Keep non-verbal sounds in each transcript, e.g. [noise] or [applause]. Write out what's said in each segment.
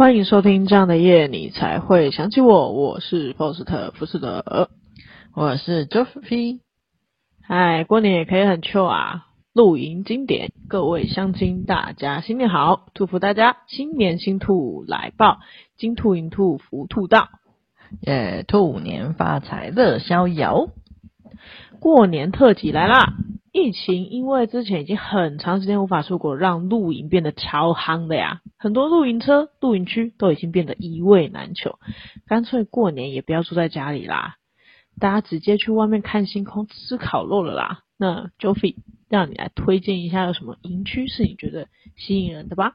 欢迎收听这样的夜，你才会想起我。我是 Post 福斯德，我是 Jeffy。嗨，过年也可以很 chill 啊！露营经典，各位乡亲大家新年好，祝福大家新年新兔来报，金兔银兔福兔到，耶！兔年发财乐逍遥。过年特辑来啦！疫情因为之前已经很长时间无法出国，让露营变得超夯的呀。很多露营车、露营区都已经变得一位难求，干脆过年也不要住在家里啦，大家直接去外面看星空、吃烤肉了啦。那 Joffy 让你来推荐一下，有什么营区是你觉得吸引人的吧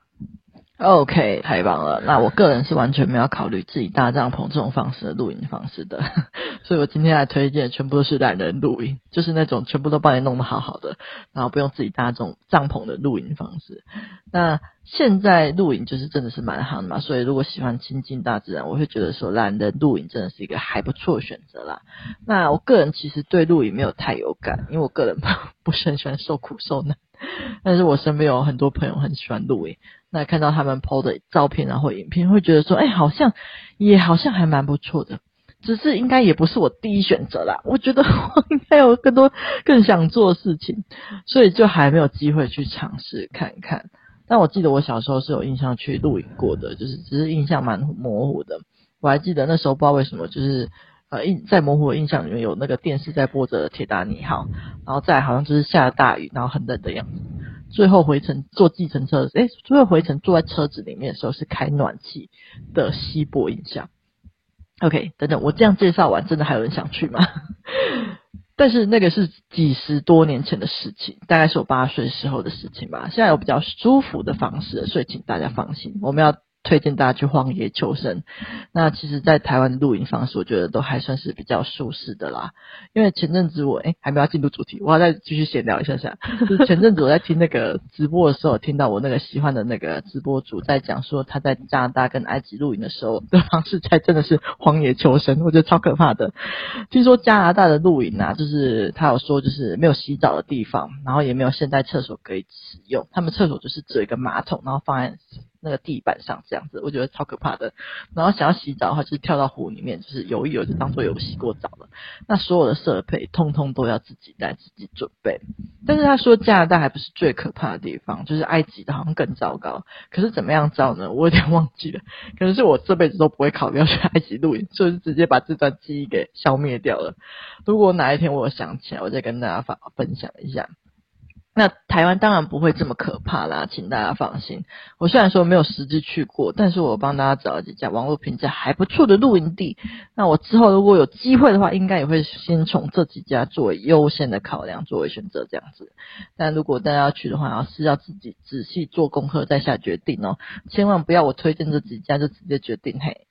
？OK，太棒了。那我个人是完全没有考虑自己搭帐篷这种方式的露营方式的，[laughs] 所以我今天来推荐全部都是懒人露营，就是那种全部都帮你弄得好好的，然后不用自己搭这种帐篷的露营方式。那现在露营就是真的是蛮好的嘛，所以如果喜欢亲近大自然，我会觉得说懒人露营真的是一个还不错的选择啦。那我个人其实对露营没有太有感，因为我个人 [laughs] 不是很喜欢受苦受难。[laughs] 但是我身边有很多朋友很喜欢露营，那看到他们 PO 的照片然后影片，会觉得说，哎、好像也好像还蛮不错的，只是应该也不是我第一选择啦。我觉得我 [laughs] 应该有更多更想做的事情，所以就还没有机会去尝试看看。但我记得我小时候是有印象去露营过的，就是只是印象蛮模糊的。我还记得那时候不知道为什么，就是。呃，印在模糊的印象里面有那个电视在播着《铁达尼号》，然后再好像就是下了大雨，然后很冷的样子。最后回程坐计程车，诶，最后回程坐在车子里面的时候是开暖气的稀薄印象。OK，等等，我这样介绍完，真的还有人想去吗？[laughs] 但是那个是几十多年前的事情，大概是我八岁时候的事情吧。现在有比较舒服的方式，所以请大家放心，我们要。推荐大家去荒野求生。那其实，在台湾的露营方式，我觉得都还算是比较舒适的啦。因为前阵子我诶还没有进入主题，我要再继续闲聊一下下。就是前阵子我在听那个直播的时候，听到我那个喜欢的那个直播主在讲说，他在加拿大跟埃及露营的时候的方式，才真的是荒野求生，我觉得超可怕的。听说加拿大的露营啊，就是他有说，就是没有洗澡的地方，然后也没有现代厕所可以使用，他们厕所就是只有一个马桶，然后放在。那个地板上这样子，我觉得超可怕的。然后想要洗澡的话，就是跳到湖里面，就是游一游，就当做有洗过澡了。那所有的设备通通都要自己带、自己准备。但是他说加拿大还不是最可怕的地方，就是埃及的好像更糟糕。可是怎么样糟呢？我有点忘记了。可能是我这辈子都不会考虑要去埃及露营，就直接把这段记忆给消灭掉了。如果哪一天我想起来，我再跟大家分分享一下。那台湾当然不会这么可怕啦，请大家放心。我虽然说没有实际去过，但是我帮大家找了几家网络评价还不错的露营地。那我之后如果有机会的话，应该也会先从这几家作为优先的考量，作为选择这样子。但如果大家要去的话，是要自己仔细做功课再下决定哦，千万不要我推荐这几家就直接决定嘿。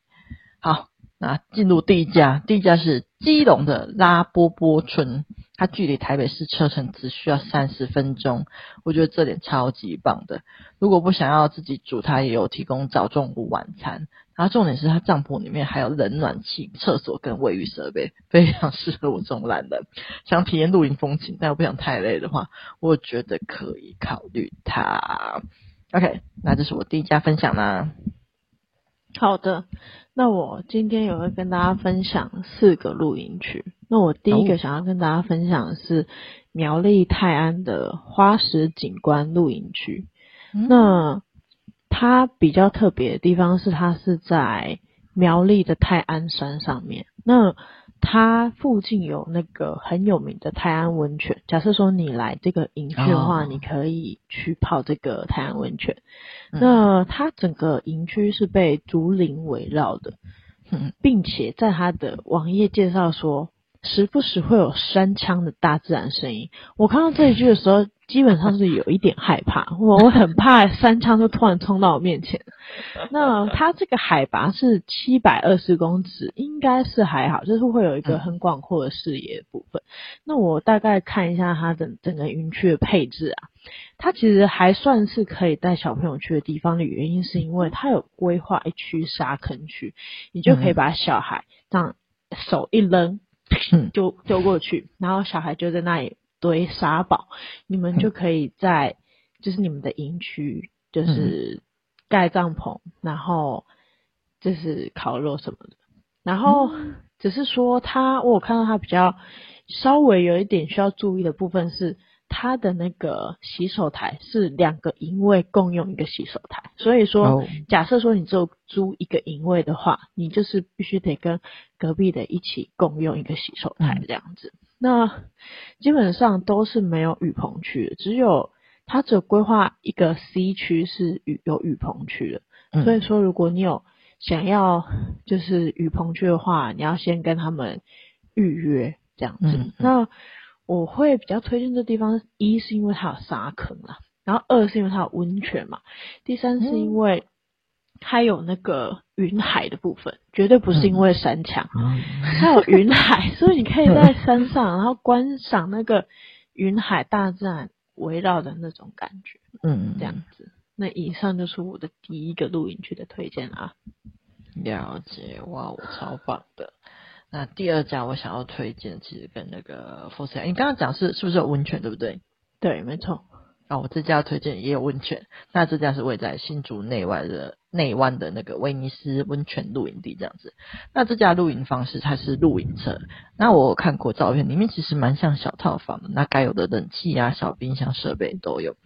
好。啊进入第一家，第一家是基隆的拉波波村，它距离台北市车程只需要三十分钟，我觉得这点超级棒的。如果不想要自己煮，它也有提供早中午晚餐。然后重点是它帐篷里面还有冷暖气、厕所跟卫浴设备，非常适合我这种懒人，想体验露营风情但又不想太累的话，我觉得可以考虑它。OK，那这是我第一家分享啦。好的。那我今天也会跟大家分享四个露营区。那我第一个想要跟大家分享的是苗栗泰安的花石景观露营区。嗯。那它比较特别的地方是，它是在苗栗的泰安山上面。那它附近有那个很有名的泰安温泉。假设说你来这个营区的话，你可以去泡这个泰安温泉。哦。那它整个营区是被竹林围绕的，并且在它的网页介绍说，时不时会有山枪的大自然声音。我看到这一句的时候，基本上是有一点害怕，我我很怕山枪就突然冲到我面前。那它这个海拔是七百二十公尺，应该是还好，就是会有一个很广阔的视野的部分。那我大概看一下它的整个云区的配置啊，它其实还算是可以带小朋友去的地方的原因，是因为它有规划一区沙坑区，你就可以把小孩这样手一扔，就丢过去，然后小孩就在那里。堆沙堡，你们就可以在就是你们的营区，就是盖帐篷，然后就是烤肉什么的。然后只是说他，我有看到他比较稍微有一点需要注意的部分是，他的那个洗手台是两个营位共用一个洗手台，所以说假设说你只有租一个营位的话，你就是必须得跟隔壁的一起共用一个洗手台这样子。那基本上都是没有雨棚区的，只有他只有规划一个 C 区是雨有雨棚区的，所以说如果你有。想要就是雨棚区的话，你要先跟他们预约这样子。那我会比较推荐这地方，一是因为它有沙坑啦，然后二是因为它有温泉嘛，第三是因为它有那个云海的部分，绝对不是因为山墙，嗯、它有云海，[laughs] 所以你可以在山上，然后观赏那个云海大自然围绕的那种感觉，嗯，这样子。那以上就是我的第一个露营区的推荐啊。了解，哇，我超棒的。那第二家我想要推荐，其实跟那个 Force，你刚刚讲是是不是有温泉，对不对？对，没错。啊，我这家推荐也有温泉。那这家是位在新竹内外的内湾的那个威尼斯温泉露营地这样子。那这家露营方式它是露营车。那我看过照片，里面其实蛮像小套房的。那该有的冷气啊、小冰箱设备都有。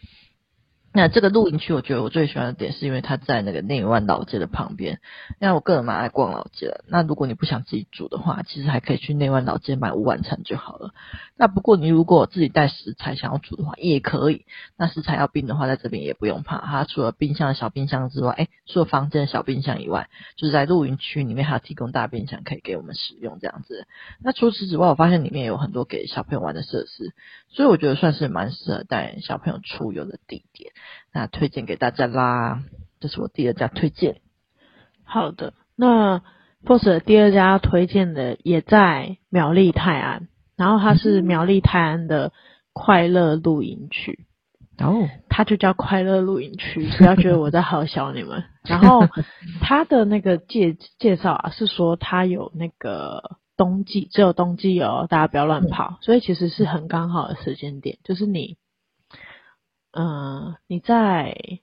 那这个露营区，我觉得我最喜欢的点是因为它在那个内湾老街的旁边。那我个人蛮爱逛老街的。那如果你不想自己煮的话，其实还可以去内湾老街买午晚餐就好了。那不过你如果自己带食材想要煮的话，也可以。那食材要冰的话，在这边也不用怕。它除了冰箱的小冰箱之外，哎，除了房间的小冰箱以外，就是在露营区里面还有提供大冰箱可以给我们使用这样子。那除此之外，我发现里面有很多给小朋友玩的设施，所以我觉得算是蛮适合带小朋友出游的地点。那推荐给大家啦，这是我第二家推荐。好的，那 Boss 的第二家推荐的也在苗栗泰安，然后它是苗栗泰安的快乐露营区。哦，它就叫快乐露营区，不要觉得我在好笑你们。然后它的那个介介绍啊，是说它有那个冬季，只有冬季哦，大家不要乱跑。所以其实是很刚好的时间点，就是你。嗯、呃，你在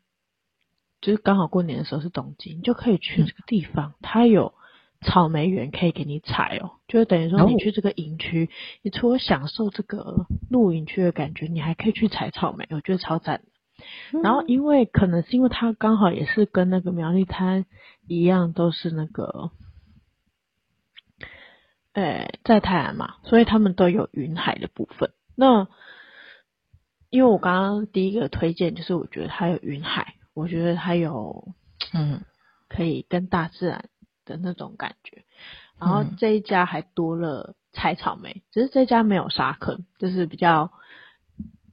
就是刚好过年的时候是冬季，你就可以去这个地方，嗯、它有草莓园可以给你采哦，就是等于说你去这个营区，哦、你除了享受这个露营区的感觉，你还可以去采草莓，我觉得超赞的。嗯、然后因为可能是因为它刚好也是跟那个苗栗滩一样，都是那个，诶，在泰安嘛，所以他们都有云海的部分。那因为我刚刚第一个推荐就是，我觉得它有云海，我觉得它有，嗯，可以跟大自然的那种感觉。然后这一家还多了采草莓，只是这家没有沙坑，就是比较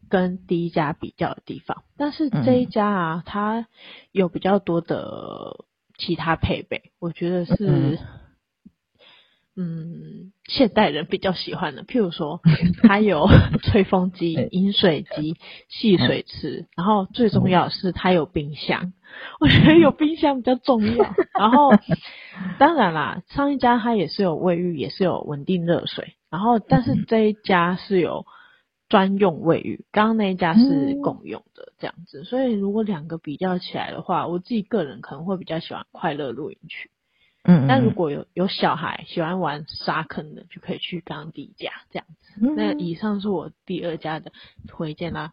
跟第一家比较的地方。但是这一家啊，它有比较多的其他配备，我觉得是。嗯，现代人比较喜欢的，譬如说，[laughs] 它有 [laughs] 吹风机、饮水机、戏水池，然后最重要的是它有冰箱。我觉得有冰箱比较重要。[laughs] 然后，当然啦，上一家它也是有卫浴，也是有稳定热水。然后，但是这一家是有专用卫浴，刚刚那一家是共用的这样子。所以，如果两个比较起来的话，我自己个人可能会比较喜欢快乐露营区。嗯，但如果有有小孩喜欢玩沙坑的，就可以去刚刚第一家这样子。嗯、那以上是我第二家的推荐啦。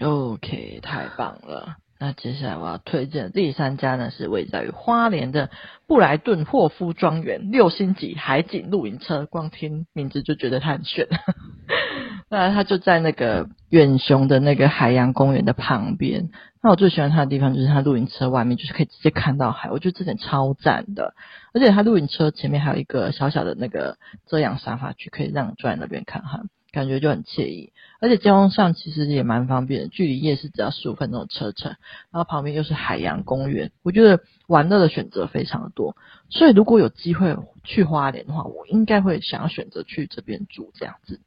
OK，太棒了。那接下来我要推荐的第三家呢，是位在于花莲的布莱顿霍夫庄园六星级海景露营车。光听名字就觉得它很炫。那它就在那个远雄的那个海洋公园的旁边。那我最喜欢它的地方就是它露营车外面就是可以直接看到海，我觉得这点超赞的。而且它露营车前面还有一个小小的那个遮阳沙发区，可以让你坐在那边看海，感觉就很惬意。而且交通上其实也蛮方便，距离夜市只要十五分钟的车程，然后旁边又是海洋公园，我觉得玩乐的选择非常的多。所以如果有机会去花莲的话，我应该会想要选择去这边住这样子。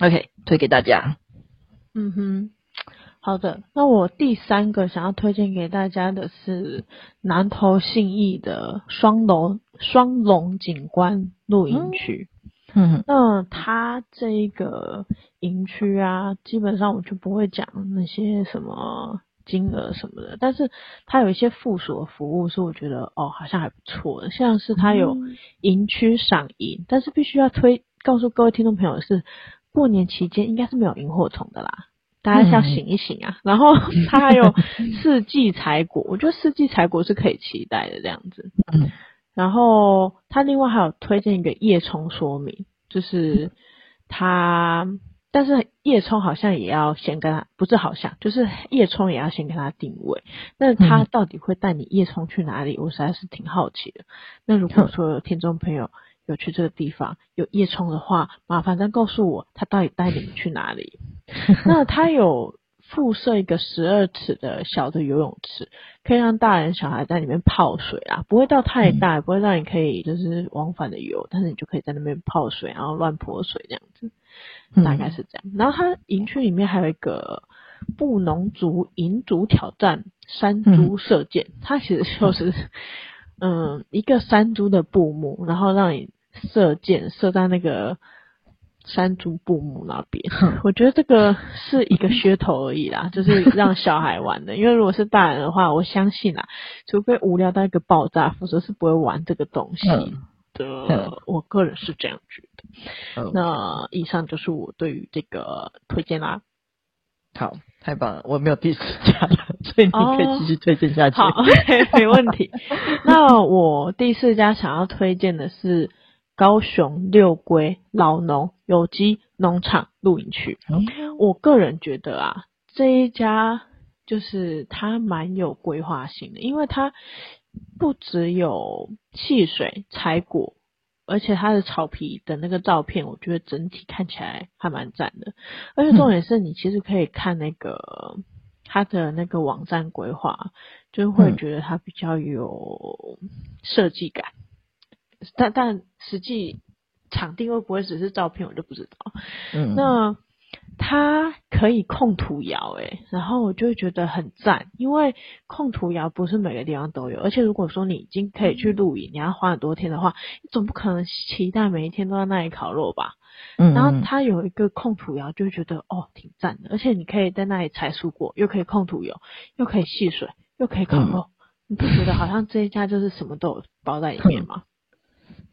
OK，推给大家。嗯哼。好的，那我第三个想要推荐给大家的是南投信义的双龙双龙景观露营区。嗯哼，那它这个营区啊，基本上我就不会讲那些什么金额什么的，但是它有一些附属的服务是我觉得哦好像还不错的，像是它有营区赏银，但是必须要推告诉各位听众朋友的是，过年期间应该是没有萤火虫的啦，大家要醒一醒啊。然后 [laughs] 它还有四季采果，我觉得四季采果是可以期待的这样子。然后它另外还有推荐一个叶冲说明，就是它。但是叶冲好像也要先跟它，不是好像，就是叶冲也要先跟它定位。那它到底会带你叶冲去哪里？我实在是挺好奇的。那如果说有听众朋友有去这个地方有夜冲的话，麻烦再告诉我他到底带你们去哪里。[laughs] 那他有附设一个十二尺的小的游泳池，可以让大人小孩在里面泡水啊，不会到太大，也不会让你可以就是往返的游，但是你就可以在那边泡水，然后乱泼水这样子。大概是这样，嗯、然后他营区里面还有一个布农族银族挑战山猪射箭，嗯、它其实就是 [laughs] 嗯一个山猪的布幕，然后让你射箭射在那个山竹布幕那边。嗯、[laughs] 我觉得这个是一个噱头而已啦，[laughs] 就是让小孩玩的。因为如果是大人的话，我相信啦，除非无聊到一个爆炸，否则是不会玩这个东西。嗯的，我个人是这样觉得。那以上就是我对于这个推荐啦。好，太棒了，我没有第四家了，所以你可以继续推荐下去。Oh, 好，okay, [laughs] 没问题。那我第四家想要推荐的是高雄六龟老农有机农场露营区。我个人觉得啊，这一家就是它蛮有规划性的，因为它。不只有汽水柴果，而且它的草皮的那个照片，我觉得整体看起来还蛮赞的。而且重点是你其实可以看那个它的那个网站规划，就会觉得它比较有设计感。但但实际场地会不会只是照片，我就不知道。嗯，那。它可以控土窑，诶，然后我就会觉得很赞，因为控土窑不是每个地方都有，而且如果说你已经可以去露营，你要花很多天的话，你总不可能期待每一天都在那里烤肉吧？嗯，然后它有一个控土窑，就觉得哦，挺赞的，而且你可以在那里采蔬果，又可以控土窑，又可以戏水，又可以烤肉，嗯、你不觉得好像这一家就是什么都有包在里面吗？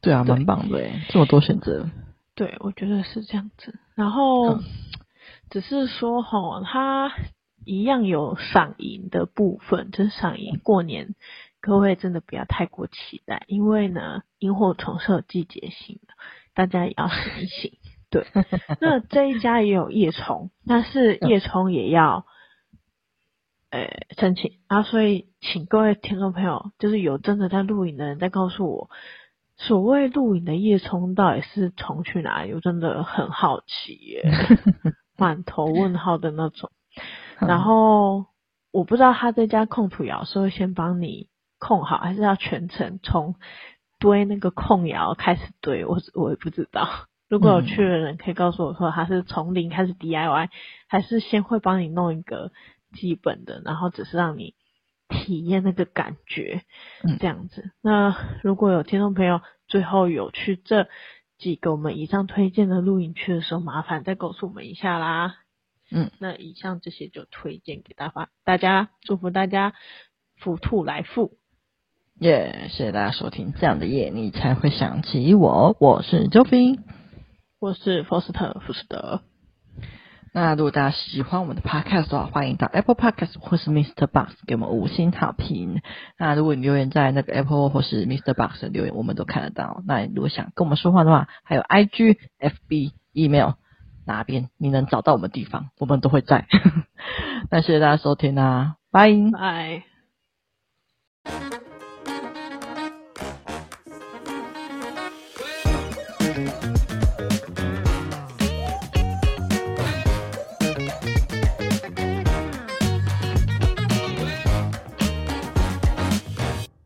对啊，蛮棒的，这么多选择。对，我觉得是这样子，然后。嗯只是说哈，它一样有赏银的部分，就是赏银过年，各位真的不要太过期待，因为呢，萤火虫是有季节性的，大家也要醒一醒。[laughs] 对，那这一家也有夜虫，但是夜虫也要，呃，申请啊，所以请各位听众朋友，就是有真的在录影的人，再告诉我，所谓露营的夜冲到底是冲去哪里？我真的很好奇耶。[laughs] 满头问号的那种，然后我不知道他这家控土窑是会先帮你控好，还是要全程从堆那个控窑开始堆，我我也不知道。[laughs] 如果有去的人可以告诉我说，他是从零开始 DIY，还是先会帮你弄一个基本的，然后只是让你体验那个感觉，这样子。那如果有听众朋友最后有去这。几个我们以上推荐的露营区的时候，麻烦再告诉我们一下啦。嗯，那以上这些就推荐给大家，大家祝福大家福兔来富。耶，谢谢大家收听，这样的夜你才会想起我。我是周斌，我是福斯特福斯德。那如果大家喜欢我们的 podcast 的话，欢迎到 Apple Podcast 或是 Mr. Box 给我们五星好评。那如果你留言在那个 Apple 或是 Mr. Box 的留言，我们都看得到。那如果想跟我们说话的话，还有 IG、FB、Email 哪边你能找到我们的地方，我们都会在。[laughs] 那谢谢大家收听啊，拜拜。